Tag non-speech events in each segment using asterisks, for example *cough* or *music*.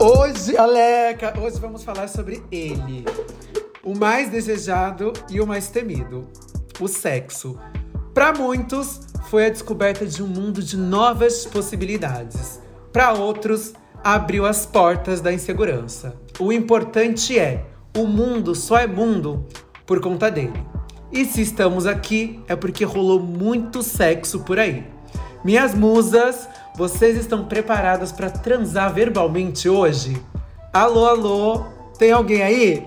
Hoje, Aleca, hoje vamos falar sobre ele. O mais desejado e o mais temido. O sexo. Para muitos, foi a descoberta de um mundo de novas possibilidades. Para outros, abriu as portas da insegurança. O importante é, o mundo só é mundo por conta dele. E se estamos aqui, é porque rolou muito sexo por aí. Minhas musas, vocês estão preparadas para transar verbalmente hoje? Alô, alô, tem alguém aí?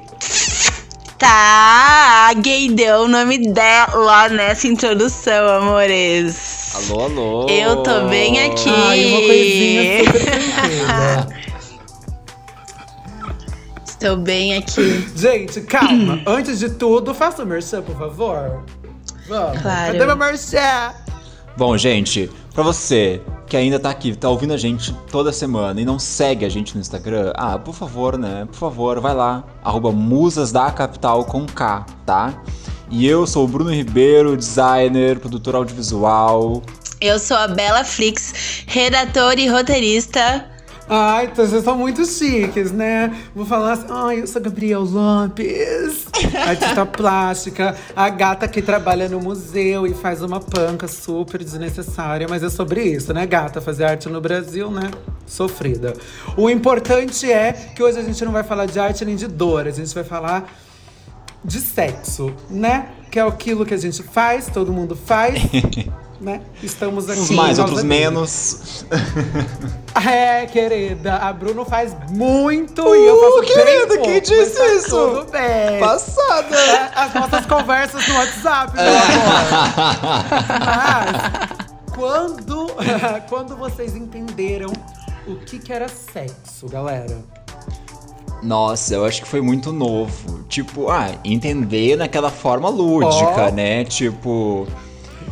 Tá, a gay deu o nome dela nessa introdução, amores. Alô, alô. Eu tô bem aqui. Ai, uma coisinha *laughs* super tranquila. Estou bem aqui. Gente, calma. *clears throat* Antes de tudo, faça o merchan, por favor. Vamos. Claro. Cadê meu merchan? Bom, gente, pra você que ainda tá aqui, tá ouvindo a gente toda semana e não segue a gente no Instagram, ah, por favor, né? Por favor, vai lá. Arroba Musas da Capital com K, tá? E eu sou o Bruno Ribeiro, designer, produtor audiovisual. Eu sou a Bela Flix, redatora e roteirista. Ai, então vocês são muito chiques, né? Vou falar assim, ai, eu sou Gabriel Lopes, *laughs* artista plástica, a gata que trabalha no museu e faz uma panca super desnecessária, mas é sobre isso, né, gata? Fazer arte no Brasil, né? Sofrida. O importante é que hoje a gente não vai falar de arte nem de dor, a gente vai falar de sexo, né? Que é aquilo que a gente faz, todo mundo faz, *laughs* né? Estamos aqui. Uns mais, outros menos. É, querida, a Bruno faz muito e eu faço Uh, querida, bem pouco, quem mas disse tá isso? Tudo bem. Passada! É, As nossas conversas no WhatsApp, meu É. amor. *laughs* Mas, quando, *laughs* quando vocês entenderam o que, que era sexo, galera? Nossa, eu acho que foi muito novo. Tipo, ah, entender naquela forma lúdica, Ó. né? Tipo.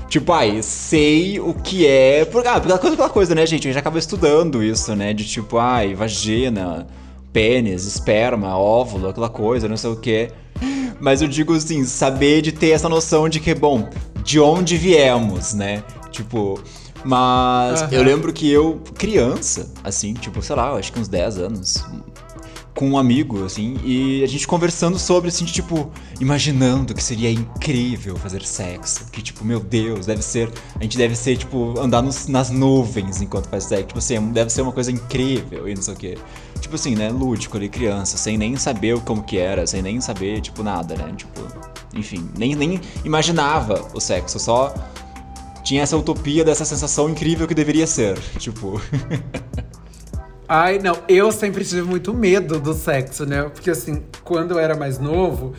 Tipo, ai, sei o que é. Por, ah, aquela coisa, aquela coisa, né, gente? A gente acaba estudando isso, né? De tipo, ai, vagina, pênis, esperma, óvulo, aquela coisa, não sei o quê. Mas eu digo assim, saber de ter essa noção de que, bom, de onde viemos, né? Tipo. Mas Aham. eu lembro que eu, criança, assim, tipo, sei lá, acho que uns 10 anos, com um amigo, assim, e a gente conversando sobre, assim, de, tipo, imaginando que seria incrível fazer sexo. Que, tipo, meu Deus, deve ser. A gente deve ser, tipo, andar nos- nas nuvens enquanto faz sexo. Tipo assim, deve ser uma coisa incrível e não sei o quê. Tipo assim, né? Lúdico ali, criança, sem nem saber como que era, sem nem saber, tipo, nada, né? Tipo, enfim, nem, nem imaginava o sexo, só tinha essa utopia dessa sensação incrível que deveria ser. Tipo. *laughs* Ai, não, eu sempre tive muito medo do sexo, né? Porque assim, quando eu era mais novo,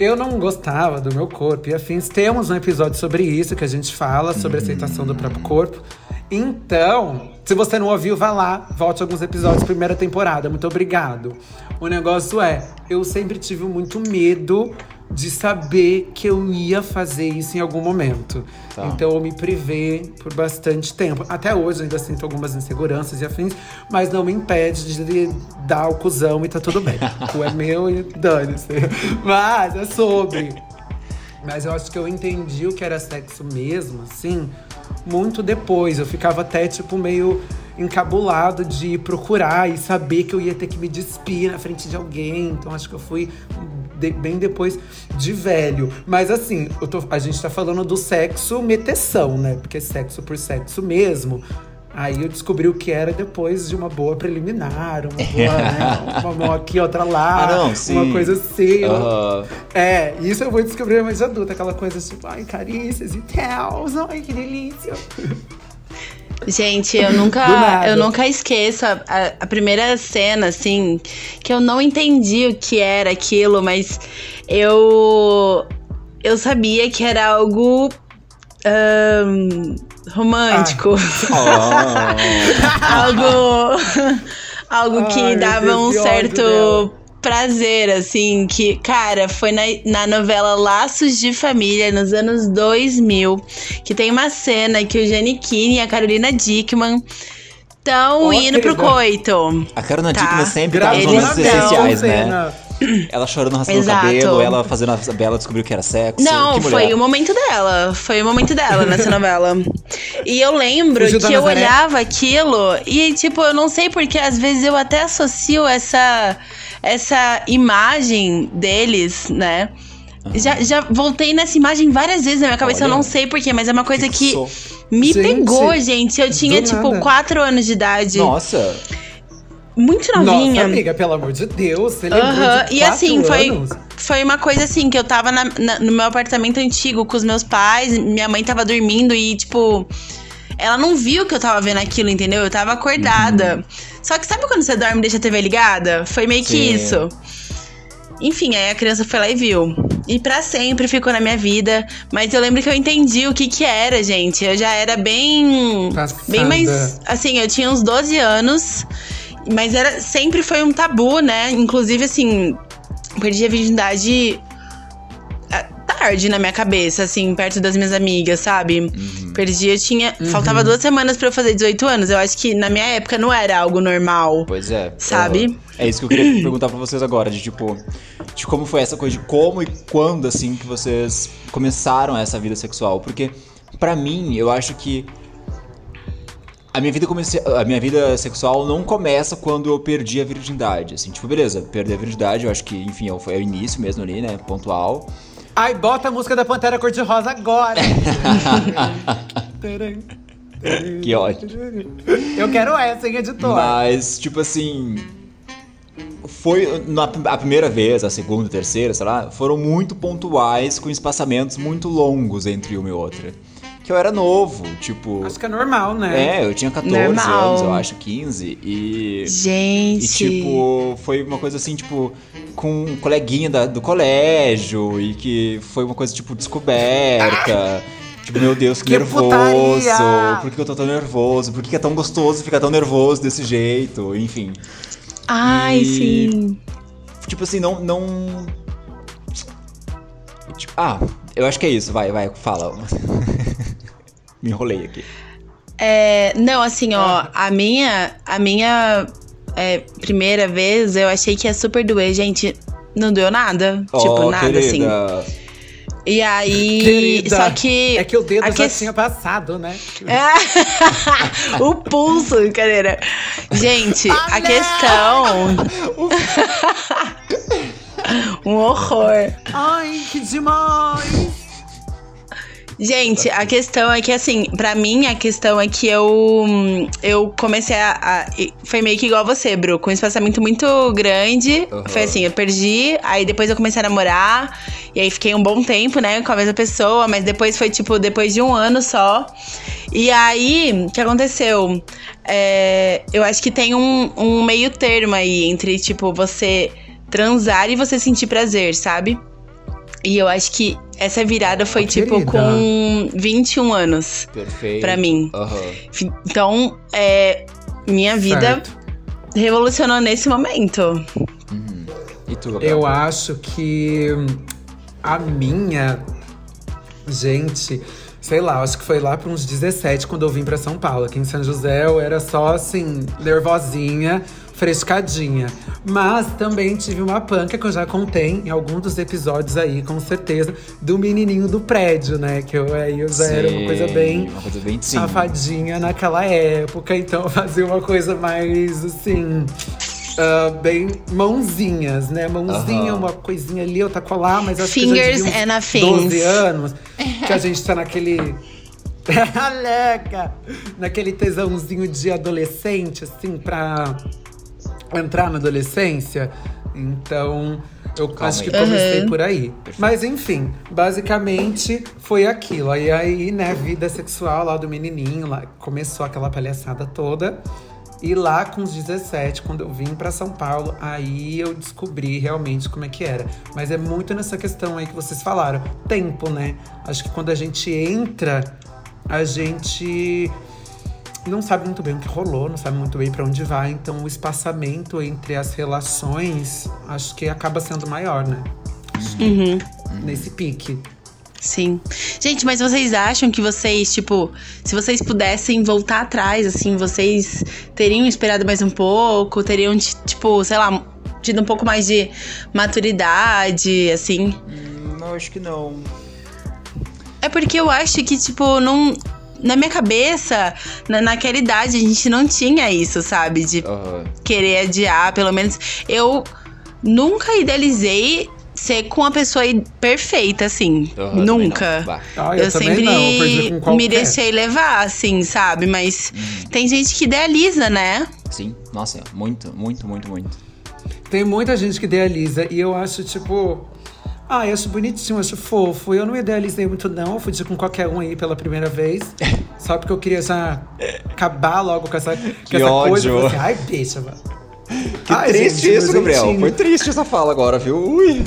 eu não gostava do meu corpo e afins. Temos um episódio sobre isso que a gente fala sobre aceitação do próprio corpo. Então, se você não ouviu, vá lá, volte alguns episódios, primeira temporada. Muito obrigado. O negócio é, eu sempre tive muito medo de saber que eu ia fazer isso em algum momento. Tá. Então eu me privei por bastante tempo. Até hoje ainda sinto algumas inseguranças e afins, mas não me impede de dar o cuzão e tá tudo bem. *laughs* o cu é meu e dane-se. Mas é sobre. Mas eu acho que eu entendi o que era sexo mesmo, assim, muito depois. Eu ficava até, tipo, meio encabulado de procurar e saber que eu ia ter que me despir na frente de alguém. Então acho que eu fui de- bem depois de velho. Mas assim, tô- a gente tá falando do sexo meteção, né? Porque sexo por sexo mesmo. Aí eu descobri o que era depois de uma boa preliminar, uma boa, *laughs* né? Uma mão aqui, outra lá. Ah, não, Uma coisa assim. Aham. É, isso eu vou descobrir mais adulta, aquela coisa tipo, ai, carícias e tal, ai, que delícia. Gente, eu nunca, eu nunca esqueço a, a- a primeira cena, assim, que eu não entendi o que era aquilo, mas eu eu sabia que era algo ahn, romântico, Ah. *laughs* algo *laughs* algo que Ai, dava um certo dela. Prazer, assim, que, cara, foi na, na novela Laços de Família, nos anos 2000, que tem uma cena que o Giannichini e a Carolina Dickman estão indo pro querida. coito. A Carolina Tá. Dickman sempre tá nos momentos essenciais, né? Ela chorando, raspando o cabelo, ela fazendo a Bela descobriu que era sexo. Não, foi o momento dela. Foi o momento dela nessa novela. E eu lembro que eu olhava aquilo e, tipo, eu não sei porque às vezes eu até associo essa, essa imagem deles, né? Já, já voltei nessa imagem várias vezes na minha cabeça, eu Olha. não sei porquê, mas é uma coisa que Fixou. me Gente, pegou, gente. Eu tinha, tipo, nada. 4 anos de idade. Nossa, Muito Nossa, novinha. amiga, pelo amor de Deus. Você Aham, de E quatro assim, foi, anos? foi uma coisa assim, que eu tava na- na- no meu apartamento antigo com os meus pais, minha mãe tava dormindo e, tipo, ela não viu que eu tava vendo aquilo, entendeu? Eu tava acordada. Só que sabe quando você dorme e deixa a TV ligada? Foi meio que Sim. isso. Enfim, aí a criança foi lá e viu. E pra sempre ficou na minha vida. Mas eu lembro que eu entendi o que que era, gente. Eu já era bem. Passada. Bem mais. Assim, eu tinha uns 12 anos. Mas era, sempre foi um tabu, né? Inclusive, assim, perdi a virgindade tarde na minha cabeça, assim, perto das minhas amigas, sabe? Perdi, eu tinha. Faltava duas semanas pra eu fazer 18 anos. Eu acho que na minha época não era algo normal. pois é. Sabe? Aham. É isso que eu queria *clears throat* perguntar pra vocês agora, de tipo, de como foi essa coisa de como e quando assim que vocês começaram essa vida sexual, porque pra mim, eu acho que a minha vida comece... a minha vida sexual não começa quando eu perdi a virgindade, assim, tipo, beleza, perder a virgindade, eu acho que, enfim, é o- é o início mesmo ali, né, pontual. Ai, bota a música da Pantera Cor-de-Rosa agora. *laughs* Que ótimo. Eu quero essa, hein, editor? Mas, tipo assim. Foi. Na, a primeira vez, a segunda, a terceira, sei lá, foram muito pontuais, com espaçamentos muito longos entre uma e outra. Que eu era novo, tipo. Acho que é normal, né? É, eu tinha 14 Normal. anos, eu acho, 15. E. Gente. E, tipo, foi uma coisa assim, tipo, com um coleguinha da- do colégio, e que foi uma coisa, tipo, descoberta. Tipo, meu Deus, que, Que nervoso. putaria! Por que eu tô tão nervoso? Por que é tão gostoso ficar tão nervoso desse jeito? Enfim. Ai, E- sim. Tipo assim, não. não... Tipo, ah, eu acho que é isso. Vai, vai, fala. Me enrolei aqui. É, não, assim, ó, a minha, a minha é, primeira vez eu achei que ia super doer, gente. Não doeu nada. tipo, Ó, nada, assim. querida. E aí. Querida, só que. É que o dedo a já que- tinha passado, né? É. *laughs* o pulso, brincadeira. Gente, Ah, a não! questão. *laughs* um horror. Ai, que demais! Gente, a questão é que, assim, pra mim, a questão é que eu. Eu comecei a. a- foi meio que igual você, Bru, com um espaçamento muito grande. Aham. Foi assim, eu perdi, aí depois eu comecei a namorar, e aí fiquei um bom tempo, né, com a mesma pessoa, mas depois foi, tipo, depois de um ano só. E aí, o que aconteceu? É, eu acho que tem um, um meio termo aí entre, tipo, você transar e você sentir prazer, sabe? E eu acho que essa virada foi, Ah, tipo, querida. com 21 anos Perfeito. pra mim. Aham. Então, é, minha vida Certo. revolucionou nesse momento. Uhum. E tu, Gabriel? Eu acho que a minha. Gente, sei lá, acho que foi lá para uns 17 quando eu vim para São Paulo. Aqui em São José eu era só assim, nervosinha, frescadinha. Mas também tive uma panca que eu já contei em algum dos episódios aí, com certeza, do menininho do prédio, né? Que eu aí eu já era uma coisa Sim, bem Uma coisa bem sim. safadinha naquela época, então eu fazia uma coisa mais assim. ah, bem mãozinhas, né? Mãozinha, Aham. uma coisinha ali, outra colar, mas acho Fingers que já uns things. 12 anos, que a gente tá naquele. *laughs* *laughs* Aleca! Naquele tesãozinho de adolescente, assim, pra entrar na adolescência. Então, eu Calma acho que aí. comecei Uhum. por aí. Mas enfim, basicamente foi aquilo. Aí aí, né, vida sexual lá do menininho, lá começou aquela palhaçada toda. E lá com os 17, quando eu vim pra São Paulo, aí eu descobri realmente como é que era. Mas é muito nessa questão aí que vocês falaram, tempo, né? Acho que quando a gente entra, a gente não sabe muito bem o que rolou, não sabe muito bem pra onde vai, então o espaçamento entre as relações acho que acaba sendo maior, né? Uhum. Nesse pique. Sim. Gente, mas vocês acham que vocês, tipo, se vocês pudessem voltar atrás, assim, vocês teriam esperado mais um pouco? Teriam, ti- tipo, sei lá, tido um pouco mais de maturidade, assim? Hum, não, acho que não. É porque eu acho que, tipo, não. Na minha cabeça, na, naquela idade, a gente não tinha isso, sabe? De Aham. querer adiar, pelo menos. Eu nunca idealizei ser com uma pessoa perfeita, assim. Também nunca. Ah, Eu, também sempre não, eu me deixei levar, assim, sabe? Mas Hum. tem gente que idealiza, né? Sim, nossa, muito, muito, muito, muito. Tem muita gente que idealiza e eu acho, tipo. Ah, eu acho bonitinho, acho fofo. Eu não idealizei muito, não. Eu fui com qualquer um aí pela primeira vez. *laughs* só porque eu queria já acabar logo com essa, com Que essa coisa. ódio. Falei assim, Ai, bicha, mano. Que Ai, triste gente, isso, Gabriel. Foi triste essa fala agora, viu? Ui.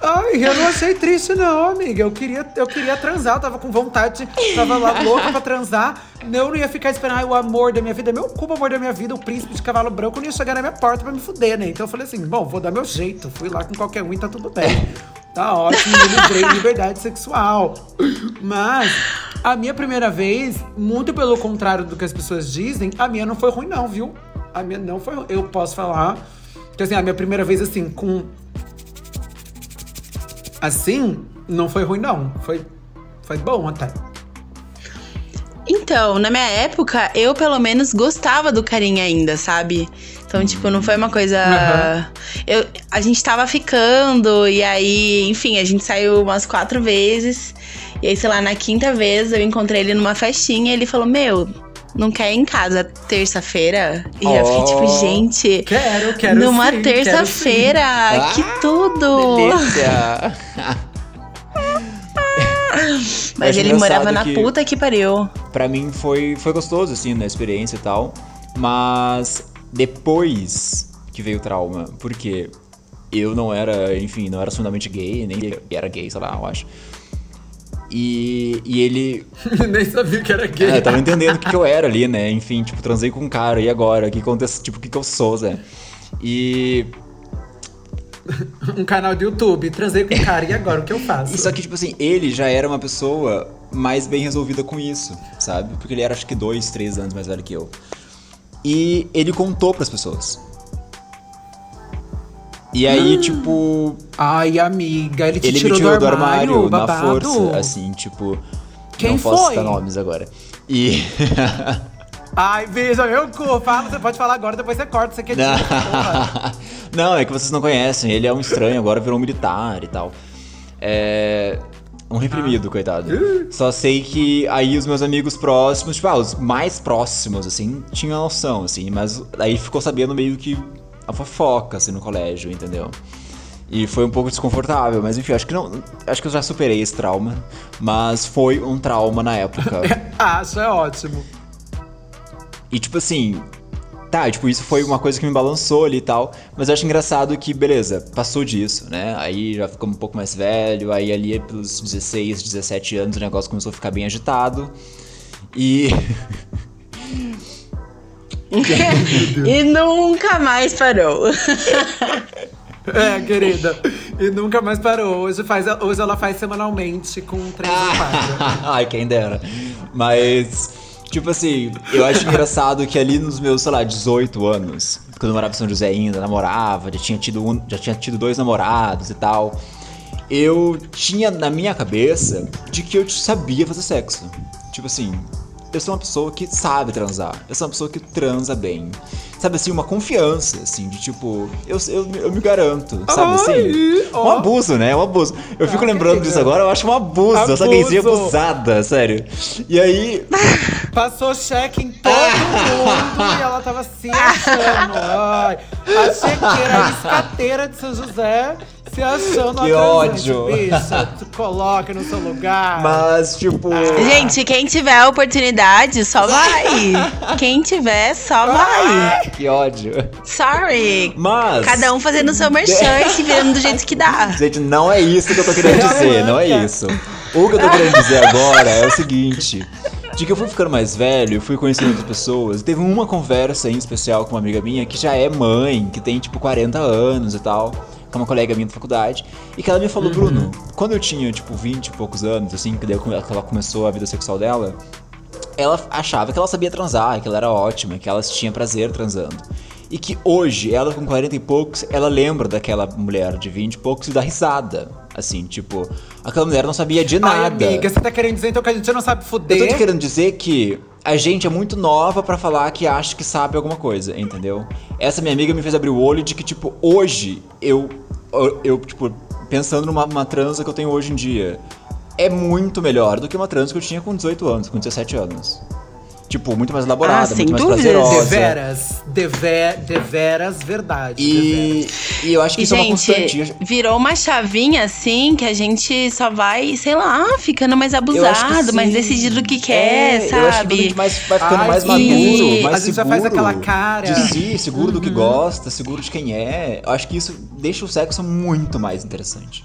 Ai, eu não achei triste, não, amiga. Eu queria, eu queria transar, eu tava com vontade, tava lá *laughs* louca pra transar. Eu não ia ficar esperando ai, o amor da minha vida. Meu cu, o amor da minha vida, o príncipe de cavalo branco, não ia chegar na minha porta pra me fuder, né? Então eu falei assim: bom, vou dar meu jeito. Fui lá com qualquer um e tá tudo bem. Tá ótimo, me livrei de liberdade sexual. Mas a minha primeira vez, muito pelo contrário do que as pessoas dizem, a minha não foi ruim, não, viu? A minha não foi ruim. Eu posso falar que assim, a minha primeira vez, assim, com Assim, não foi ruim, não. Foi, foi bom até. Então, na minha época, eu pelo menos gostava do carinha ainda, sabe? Então, tipo, não foi uma coisa. Aham. Eu, a gente tava ficando, e aí, enfim, a gente saiu umas quatro vezes. E aí, sei lá, na quinta vez eu encontrei ele numa festinha e ele falou: Meu, não quer ir em casa terça-feira? E eu fiquei tipo, Oh. gente. Quero, quero numa terça-feira, Ah, que tudo! Delícia. *laughs* Mas ele morava na que- puta que pariu. pra mim foi, foi gostoso, assim, na experiência e tal. Mas depois que veio o trauma, porque eu não era, enfim, não era assumidamente gay, nem era gay, sei lá, eu acho. E, e ele. *laughs* Nem sabia que era gay. É, tava entendendo o que, que eu era ali, né? Enfim, tipo, transei com um cara, e agora? Que acontece? Tipo, o que, que eu sou, Zé? E. *laughs* Um canal de YouTube, transei com um cara, e agora o que eu faço? E só que, tipo assim, ele já era uma pessoa mais bem resolvida com isso, sabe? Porque ele era acho que dois, três anos mais velho que eu. E ele contou pras pessoas. E aí, tipo, Ai, amiga, ele te ele tirou, me tirou do armário, na babado. força, assim, tipo. Quem não posso foi? citar nomes agora. E. *laughs* Ai, veja, meu cu, fala, você pode falar agora, depois você corta, você quer dizer. não, é que vocês não conhecem. Ele é um estranho, agora virou um militar e tal. É. Um reprimido, coitado. Só sei que aí os meus amigos próximos, tipo, ah, os mais próximos, assim, tinham noção, assim, mas aí ficou sabendo meio que a fofoca, assim, no colégio, entendeu? E foi um pouco desconfortável, mas enfim, acho que não. Acho que eu já superei esse trauma. Mas foi um trauma na época. *laughs* Acho, é ótimo. E tipo assim, tá, tipo, isso foi uma coisa que me balançou ali e tal. Mas eu acho engraçado que, beleza, passou disso, né? Aí já ficamos um pouco mais velho, aí ali pelos 16, 17 anos o negócio começou a ficar bem agitado. E. *laughs* *laughs* e nunca mais parou. *laughs* É, querida. E nunca mais parou. Hoje, faz, hoje ela faz semanalmente com três ou quatro. *laughs* Ai, quem dera. Mas, tipo assim, eu acho engraçado que ali nos meus, sei lá, 18 anos, quando eu morava em São José ainda, namorava, já tinha tido, um, já tinha tido dois namorados e tal. Eu tinha na minha cabeça de que eu sabia fazer sexo. Tipo assim, eu sou uma pessoa que sabe transar. Eu sou uma pessoa que transa bem. Sabe assim, uma confiança, assim, de tipo, eu, eu, eu me garanto, sabe assim? Ai, Um abuso, né? Um abuso. Eu fico Ah, lembrando disso agora, eu acho um abuso. Essa Abuso. gayzinha abusada, sério. E aí, Passou cheque em todo mundo e ela tava se achando. Ai, a chequeira, a escateira de São José se achando Que ódio. Bicha, tu coloca no seu lugar. mas tipo. Gente, quem tiver a oportunidade, só vai. Quem tiver, só vai. Que ódio. Sorry. Mas. Cada um fazendo o seu merchan e se virando do jeito que dá. Gente, não é isso que eu tô querendo dizer, não é isso. O que eu tô querendo dizer agora é o seguinte. De que eu fui ficando mais velho, fui conhecendo outras pessoas. Teve uma conversa em especial com uma amiga minha que já é mãe, que tem tipo 40 anos e tal. Que é uma colega minha da faculdade. E que ela me falou, Bruno, quando eu tinha tipo 20 e poucos anos, assim, que daí ela começou a vida sexual dela, ela achava que ela sabia transar, que ela era ótima, que ela tinha prazer transando. E que hoje, ela com 40 e poucos, ela lembra daquela mulher de 20 e poucos e dá risada. Assim, tipo, aquela mulher não sabia de nada. Ai, amiga, você tá querendo dizer então que a gente não sabe fuder? Eu tô te querendo dizer que a gente é muito nova pra falar que acha que sabe alguma coisa, entendeu? Essa minha amiga me fez abrir o olho de que, tipo, hoje eu, eu, tipo, pensando numa, numa transa que eu tenho hoje em dia, é muito melhor do que uma transa que eu tinha com 18 anos, com 17 anos. Tipo, muito mais elaborada, Ah, sem muito mais dúvidas. prazerosa. Deveras, dever, deveras, verdade. E, e eu acho que E, isso é uma gente, constante. virou uma chavinha assim que a gente só vai, sei lá, ficando mais abusado, mais decidido o que quer, É, sabe? Eu acho que a gente mais, vai ficando Ai, mais sim. maduro, mais A gente já seguro faz aquela cara. de si, seguro do que Uhum. gosta, seguro de quem é. Eu acho que isso deixa o sexo muito mais interessante.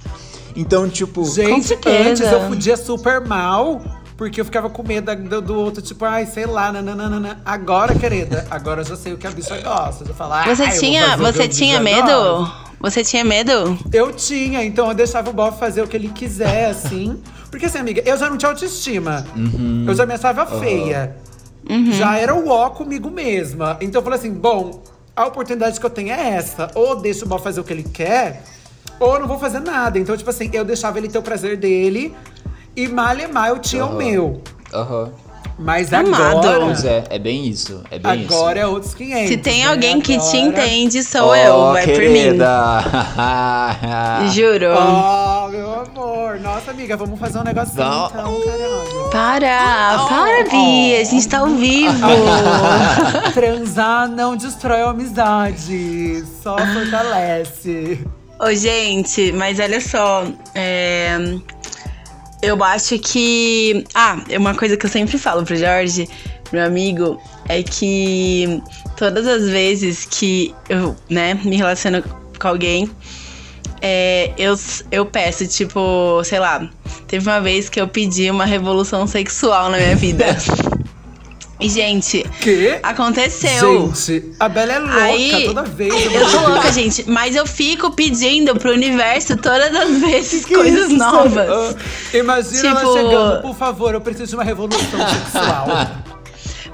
Então, tipo, Gente, antes eu podia super mal, porque eu ficava com medo do, do outro, tipo, ai, sei lá, nananana. Agora, querida, agora eu já sei o que a bicha gosta. Eu falo, ai, Você vou tinha, você tinha medo? Você tinha medo? Eu tinha, então eu deixava o bofe fazer o que ele quiser, assim. Porque assim, amiga, eu já não tinha autoestima. Uhum. Eu já me achava feia. Já era o ó comigo mesma. Então eu falei assim, bom, a oportunidade que eu tenho é essa. Ou deixa o bofe fazer o que ele quer, ou eu não vou fazer nada. Então, tipo assim, eu deixava ele ter o prazer dele. E mal e mal eu tinha o Aham. meu. aham. Mas Amado. agora. É, é bem isso. É bem Agora isso. é outros 500. Se tem né? alguém que te Agora- entende, sou Oh, eu, vai por mim. querida. *laughs* Juro. Oh, meu amor. Nossa, amiga, vamos fazer um negocinho Não. então, caralho. Para, para, Bi, a gente tá ao vivo. *laughs* Transar não destrói a amizade, só fortalece. Ô, gente, mas olha só, é, eu acho que. Ah, é uma coisa que eu sempre falo pro Jorge, meu amigo, é que todas as vezes que eu, né, me relaciono com alguém, é, eu, eu peço, tipo, sei lá, teve uma vez que eu pedi uma revolução sexual na minha vida. *laughs* E, gente, Que? aconteceu. Gente, a Bela é louca Aí, toda vez. Eu *laughs* sou louca, gente, mas eu fico pedindo pro universo todas as vezes coisas novas. Ah, Imagina ela Tipo- chegando, por favor, eu preciso de uma revolução sexual. *laughs*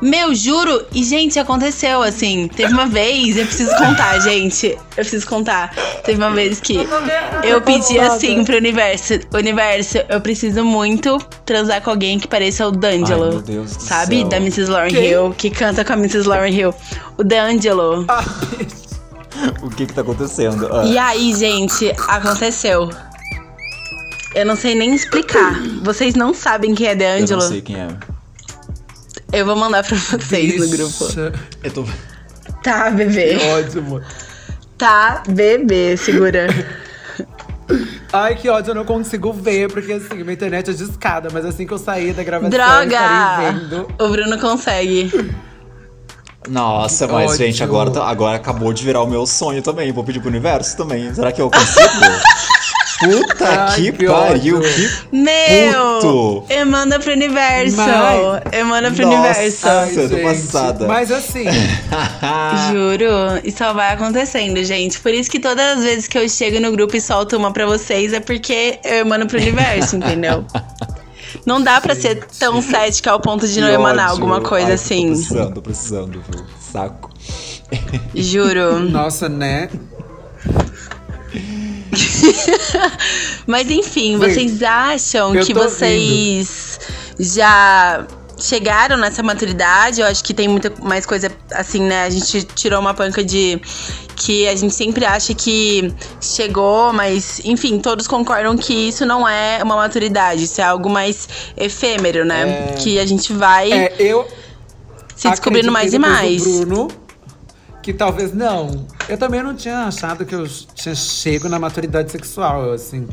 Meu, juro, e gente, aconteceu assim. Teve uma vez, eu preciso contar, *laughs* gente. Eu preciso contar. Teve uma vez que eu pedi assim pro universo: Universo, eu preciso muito transar com alguém que pareça o D'Angelo. Ai, meu Deus do sabe? céu. Da Mrs. Lauren Quem? Hill, que canta com a Mrs. Lauren Hill. O D'Angelo. Ah, *laughs* o que que tá acontecendo? Ah. E aí, gente, aconteceu. Eu não sei nem explicar. Vocês não sabem quem é Eu D'Angelo? não sei quem é. Eu vou mandar pra vocês no grupo. Eu tô... Tá, bebê. que ódio, amor. Tá, bebê, segura. Ai, que ódio, eu não consigo ver, porque assim, minha internet é discada, mas assim que eu sair da gravação, eu Droga! estarei vendo. O Bruno consegue. Nossa, mas ódio. gente, agora, tá- agora acabou de virar o meu sonho também. Vou pedir pro universo também. Será que eu consigo? *laughs* Puta Ai, que, que pariu, que Meu! Puto. Emana pro universo! Mas- Emana pro Nossa. universo! Ai, eu tô passada. Mas assim, *laughs* Juro, e só vai acontecendo, gente. Por isso que todas as vezes que eu chego no grupo e solto uma pra vocês é porque eu emano pro universo, entendeu? Não dá pra ser tão cética ao ponto de não emanar ódio. alguma coisa Ai, assim. Tô precisando, tô precisando, viu? Saco. Juro. nossa, né? *laughs* Mas enfim, Gente, vocês acham eu que vocês já chegaram nessa maturidade? Eu acho que tem muita mais coisa assim, né? A gente tirou uma panca de que a gente sempre acha que chegou, mas enfim, todos concordam que isso não é uma maturidade, isso é algo mais efêmero, né? Que a gente vai É, eu se descobrindo mais e mais. Bruno, que talvez não. Eu também não tinha achado que eu tinha chego na maturidade sexual. Eu, assim,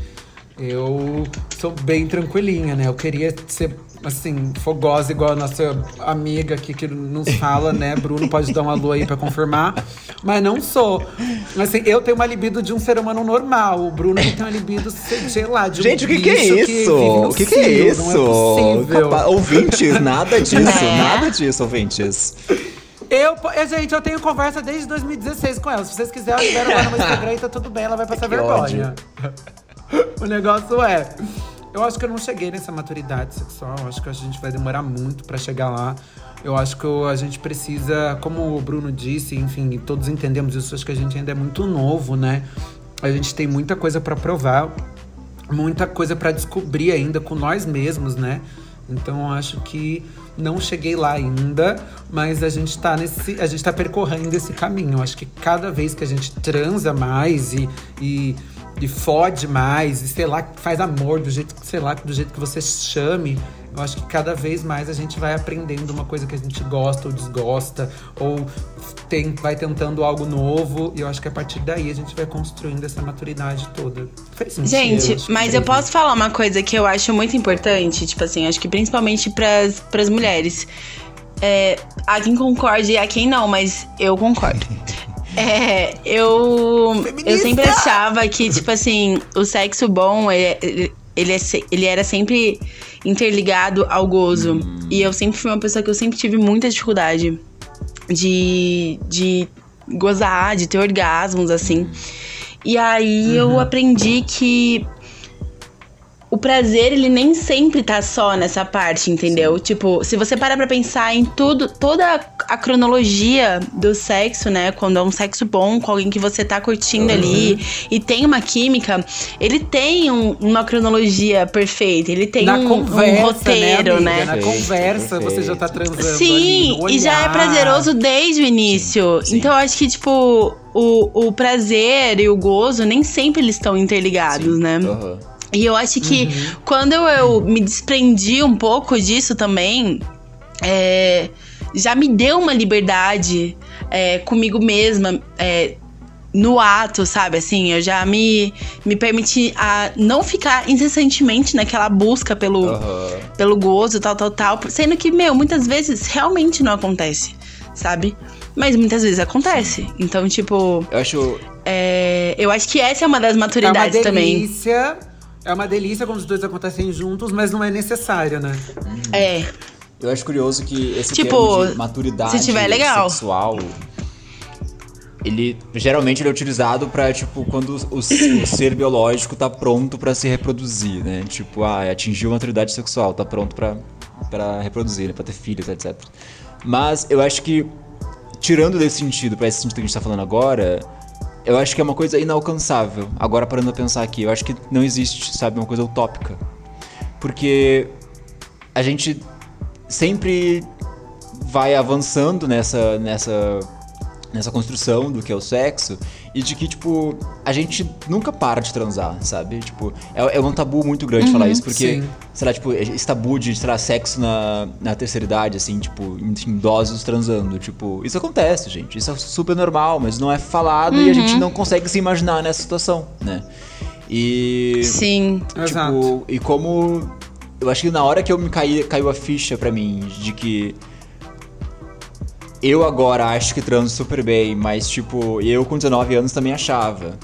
eu sou bem tranquilinha, né? Eu queria ser, assim, fogosa igual a nossa amiga aqui que nos fala, né? *laughs* Bruno pode dar uma lua aí pra confirmar. Mas não sou. Assim, eu tenho uma libido de um ser humano normal. O Bruno tem uma libido, sei lá, de um Gente, o que, que é isso? o que, que é isso? Não é possível. Ouvintes, nada disso, *laughs* É. nada disso, ouvintes. Eu, eu, gente, eu tenho conversa desde 2016 com ela. Se vocês quiserem, eu libero lá no Instagram e tá tudo bem, ela vai passar Que vergonha. *laughs* o negócio é. Eu acho que eu não cheguei nessa maturidade sexual. Eu acho que a gente vai demorar muito pra chegar lá. Eu acho que a gente precisa, como o Bruno disse, enfim, todos entendemos isso, acho que a gente ainda é muito novo, né? A gente tem muita coisa para provar, muita coisa para descobrir ainda com nós mesmos, né? Então acho que não cheguei lá ainda, mas a gente tá nesse. A gente tá percorrendo esse caminho. Acho que cada vez que a gente transa mais e, e, e fode mais, e sei lá, faz amor do jeito, sei lá, do jeito que você chame, eu acho que cada vez mais a gente vai aprendendo uma coisa que a gente gosta ou desgosta, ou tem, vai tentando algo novo. E eu acho que a partir daí a gente vai construindo essa maturidade toda. Fez sentido, gente, mas eu posso falar uma coisa que eu acho muito importante, tipo assim, acho que principalmente para as mulheres. É, há quem concorde e há quem não, mas eu concordo. *laughs* É, eu, eu sempre achava que, tipo assim, o sexo bom, ele, ele, é, ele era sempre interligado ao gozo. E eu sempre fui uma pessoa que eu sempre tive muita dificuldade de, de gozar, de ter orgasmos, assim. E aí uhum. eu aprendi que o prazer, ele nem sempre tá só nessa parte, entendeu? Sim. Tipo, se você parar pra pensar em tudo, toda a cronologia do sexo, né? Quando é um sexo bom com alguém que você tá curtindo uhum. ali e tem uma química, ele tem um, uma cronologia perfeita, ele tem um, conversa, um, roteiro, né? né? Na conversa você já tá transando. Sim, ali, e já é prazeroso desde o início. Sim, sim. Então eu acho que, tipo, o, o prazer e o gozo nem sempre eles estão interligados, sim. né? Uhum. E eu acho que uhum. quando eu me desprendi um pouco disso também, é, já me deu uma liberdade é, comigo mesma. É, no ato, sabe? Assim, eu já me, me permiti a não ficar incessantemente naquela busca pelo, uhum. pelo gozo, tal, tal, tal. Sendo que, meu, muitas vezes realmente não acontece, sabe? Mas muitas vezes acontece. Então, tipo. Eu acho. É, eu acho que essa é uma das maturidades é uma delícia. também. É uma delícia quando os dois acontecem juntos, mas não é necessário, né? É. Eu acho curioso que esse tipo, termo de maturidade se tiver, legal. sexual, ele geralmente ele é utilizado para tipo quando o, o, ser biológico tá pronto para se reproduzir, né? Tipo, ah, atingiu a maturidade sexual, tá pronto para para reproduzir, né? para ter filhos, etc. Mas eu acho que tirando desse sentido, para esse sentido que a gente tá falando agora, eu acho que é uma coisa inalcançável. Agora parando a pensar aqui, eu acho que não existe, sabe, uma coisa utópica. Porque a gente sempre vai avançando nessa nessa nessa construção do que é o sexo e de que, tipo, a gente nunca para de transar, sabe? Tipo, é, é um tabu muito grande uhum, falar isso, porque, sim. sei lá, tipo, esse tabu de, sei lá, sexo na, na terceira idade, assim, tipo, em idosos transando, tipo, isso acontece, gente. Isso é super normal, mas não é falado uhum. e a gente uhum. não consegue se imaginar nessa situação, né? E. Sim. Tipo, Exato. e como. Eu acho que na hora que eu me caí, caiu a ficha para mim de que eu agora acho que transo super bem, mas tipo, eu com 19 anos também achava.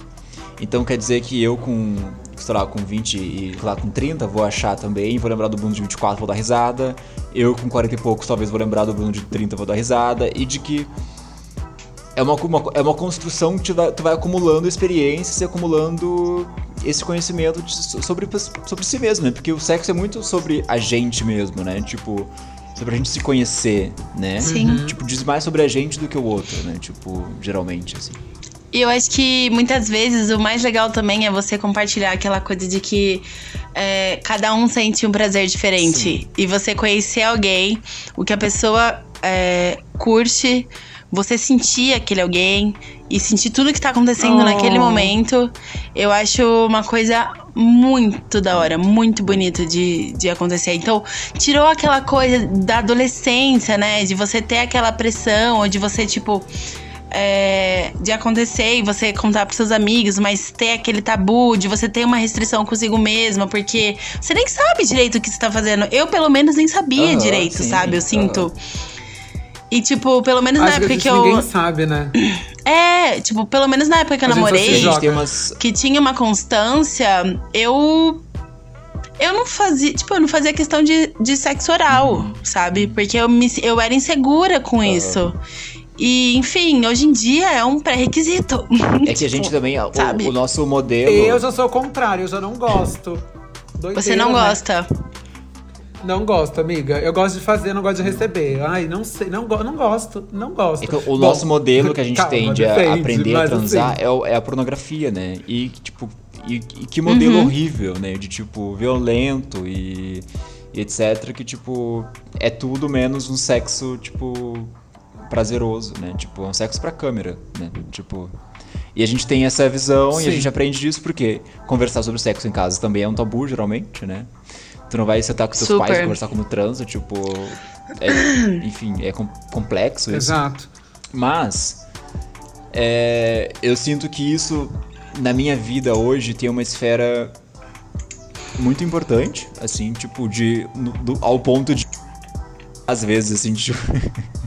Então quer dizer que eu com, sei lá, com 20 e lá com 30 vou achar também, vou lembrar do Bruno de 24, vou dar risada. Eu com 40 e poucos talvez vou lembrar do Bruno de 30, vou dar risada. E de que é uma, uma, é uma construção que tu vai, tu vai acumulando experiências e acumulando esse conhecimento de, sobre, sobre si mesmo, né? Porque o sexo é muito sobre a gente mesmo, né? Tipo, sobre a gente se conhecer, né? Sim. Uhum. Tipo, diz mais sobre a gente do que o outro, né? Tipo, geralmente, assim. E eu acho que muitas vezes o mais legal também é você compartilhar aquela coisa de que é, cada um sente um prazer diferente. Sim. E você conhecer alguém, o que a pessoa é, curte, você sentir aquele alguém e sentir tudo que tá acontecendo oh. naquele momento, eu acho uma coisa muito da hora, muito bonito de, de acontecer. Então, tirou aquela coisa da adolescência, né? De você ter aquela pressão, ou de você, tipo. É, de acontecer e você contar pros seus amigos, mas ter aquele tabu de você ter uma restrição consigo mesma, porque você nem sabe direito o que você tá fazendo. Eu, pelo menos, nem sabia uhum, direito, sim, sabe? Eu sinto. E, tipo, pelo menos Acho na época que, que eu. Ninguém sabe, né? *clears throat* É, tipo, pelo menos na época que eu namorei, umas... que tinha uma constância, eu. Eu não fazia, tipo, eu não fazia questão de, de sexo oral, uhum. sabe? Porque eu, me, eu era insegura com uhum. isso. E, enfim, hoje em dia é um pré-requisito. É que a gente *laughs* também, o, o, nosso modelo. Eu já sou o contrário, eu já não gosto. Doideira, Você não né? Não gosto, amiga. Eu gosto de fazer, não gosto de receber. Ai, não sei, não, go não gosto, não gosto. Que o Bom, nosso modelo que a *laughs* gente calma, tem de a- aprender a transar assim, é, o- é a pornografia, né? E, tipo, e, e que modelo Uhum. horrível, né? De, tipo, violento e, e etc. Que, tipo, é tudo menos um sexo, tipo, prazeroso, né? Tipo, é um sexo pra câmera, né? Tipo... E a gente tem essa visão e a Sim. gente aprende disso porque conversar sobre sexo em casa também é um tabu, geralmente, né? Tu não vai sentar com teus Super. pais e conversar como transa, tipo... é- *coughs* enfim, é com- complexo isso. Exato. Mas é, eu sinto que isso na minha vida hoje tem uma esfera muito importante, assim, tipo, de. no- do- ao ponto de. Às vezes, assim, tipo. *laughs*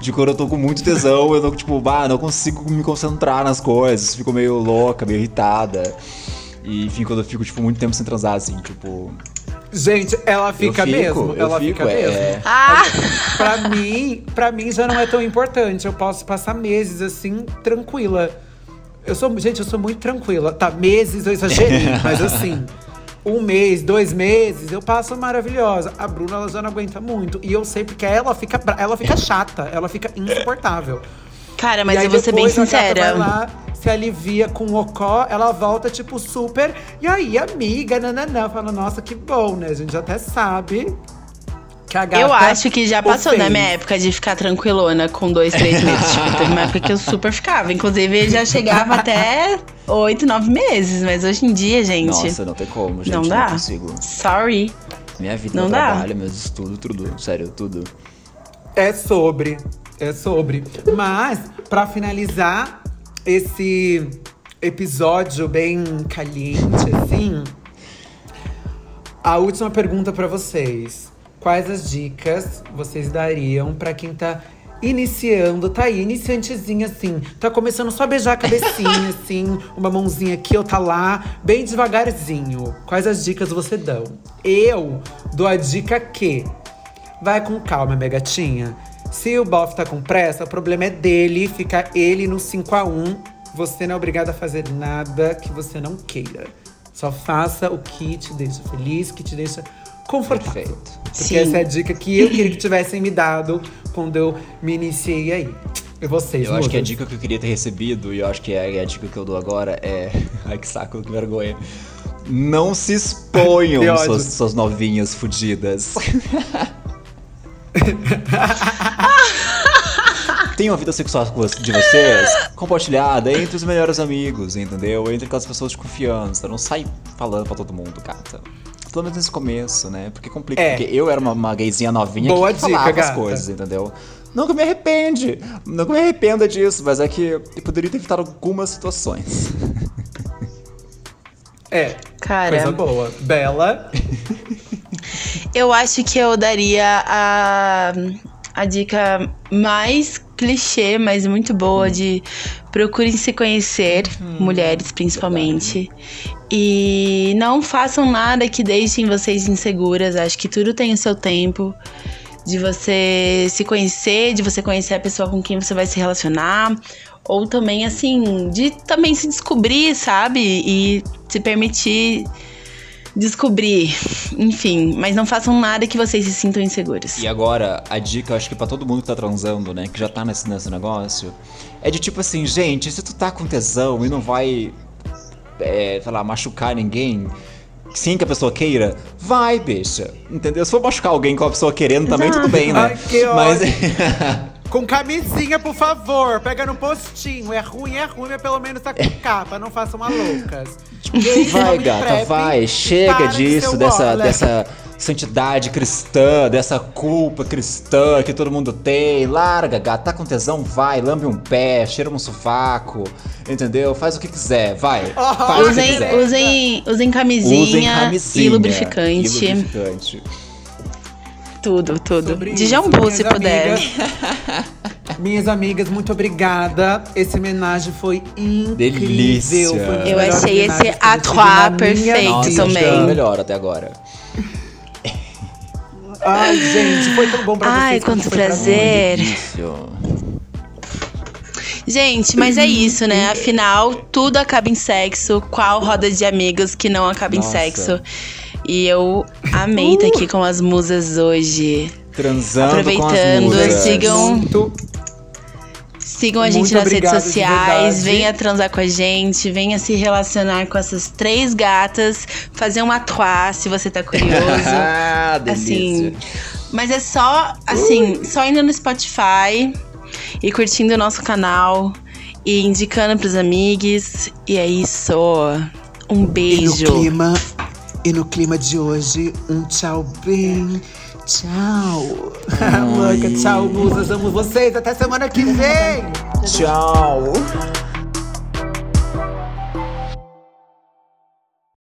De quando eu tô com muito tesão, eu não, tipo, bah, não consigo me concentrar nas coisas, fico meio louca, meio irritada. E, enfim, quando eu fico, tipo, muito tempo sem transar, assim, tipo. Gente, ela fica eu fico, mesmo. eu ela fico, fica é, mesmo. Ah! Pra mim, pra mim já não é tão importante. Eu posso passar meses assim, tranquila. Eu sou, gente, eu sou muito tranquila. Tá, meses eu exagerei, *laughs* mas assim, um mês, dois meses, eu passo maravilhosa. A Bruna, ela já não aguenta muito. E eu sei porque ela fica, ela fica chata, ela fica insuportável. Cara, mas E aí eu vou ser bem sincera. Se alivia com o ocó, ela volta, tipo, super. E aí, amiga, nananã. Fala, nossa, que bom, né? A gente já até sabe que a gata. Eu acho que já passou da ofende. minha época de ficar tranquilona com dois, três meses. tipo, teve uma época que eu super ficava. Inclusive, já chegava *laughs* até oito, nove meses. Mas hoje em dia, gente. Nossa, não tem como, gente. Não Não, dá. consigo. Sorry. Minha vida, Não meu dá. trabalho, meus estudos, tudo. Sério, tudo. É sobre. É sobre. Mas, pra finalizar esse episódio bem caliente, assim, a última pergunta pra vocês. Quais as dicas vocês dariam pra quem tá iniciando, tá aí, iniciantezinha assim, tá começando só a beijar a cabecinha, *laughs* assim, uma mãozinha aqui, outra lá, bem devagarzinho. Quais as dicas você dão? Eu dou a dica que Vai com calma, minha gatinha. Se o bofe tá com pressa, o problema é dele, fica ele no 5 a 1 Você não é obrigado a fazer nada que você não queira. Só faça o que te deixa feliz, que te deixa confortável. Perfeito. Porque Sim. essa é a dica que eu queria que tivessem me dado quando eu me iniciei aí. E vocês, Eu acho que a dica que eu queria ter recebido, e eu acho que é a dica que eu dou agora, é. *laughs* Ai, que saco, que vergonha. Não se exponham, suas, suas novinhas fudidas. *laughs* *laughs* Tenham a vida sexual com você- de vocês compartilhada entre os melhores amigos, entendeu? Entre aquelas pessoas de confiança. Não sai falando pra todo mundo, gata. Pelo menos nesse começo, né? Porque complica. É. Porque eu era uma, uma gayzinha novinha Boa que dica, falava as gata. coisas, entendeu? Não que eu me arrepende. Não que eu me arrependa disso, mas é que eu poderia ter evitado algumas situações. É, Cara. coisa boa. Bela. *laughs* Eu acho que eu daria a, a dica mais clichê, mas muito boa de procurem se conhecer, mulheres principalmente. E não façam nada que deixem vocês inseguras. Acho que tudo tem o seu tempo. De você se conhecer, de você conhecer a pessoa com quem você vai se relacionar. Ou também, assim, de também se descobrir, sabe? E se permitir descobrir. Enfim, mas não façam nada que vocês se sintam inseguras. E agora, a dica, eu acho que pra todo mundo que tá transando, né, que já tá nesse, nesse negócio, é de tipo assim, gente, se tu tá com tesão e não vai, é, sei lá, machucar ninguém, sim que a pessoa queira, vai, bicha. Entendeu? Se for machucar alguém com a pessoa querendo também, tudo bem, né? Ai, que Mas. *laughs* Com camisinha, por favor. Pega no postinho. É ruim, é ruim, mas pelo menos tá com *laughs* capa. Não façam malucas. Gays Vai, não me gata, vai. Chega disso, dessa, dessa santidade cristã, dessa culpa cristã que todo mundo tem. Larga, gata, tá com tesão, vai, lambe um pé, cheira um sovaco, entendeu? Faz o que quiser, vai. Oh, *laughs* Faz o que Usem, quiser. usem, usem camisinha, Usem camisinha e lubrificante. e lubrificante. Tudo, tudo. Sobre De isso, jambu, minhas se puder. amigas- *laughs* Minhas amigas, muito obrigada. Esse homenagem foi incrível. Delícia. Foi Eu achei esse minha perfeito Nossa, acho também. é o melhor até agora. Ai, gente, foi tão bom pra Ai, vocês. como quanto prazer. Gente, mas é isso, né? Afinal, tudo acaba em sexo. Qual roda de amigos que não acaba em Nossa. sexo? E eu amei estar aqui com as musas hoje. Transando Aproveitando, com as musas. sigam- Muito Sigam a gente nas redes de sociais, venha transar com a gente, venha se relacionar com essas três gatas, fazer uma trois se você tá curioso. *laughs* ah, delícia. assim, mas é só, assim, só indo no Spotify e curtindo o nosso canal e indicando pros amigos. E é isso. Um E no beijo. E no clima de hoje, um tchau bem. Tchau. Louca, tchau, musas. Amo vocês. Até semana que vem. Tchau.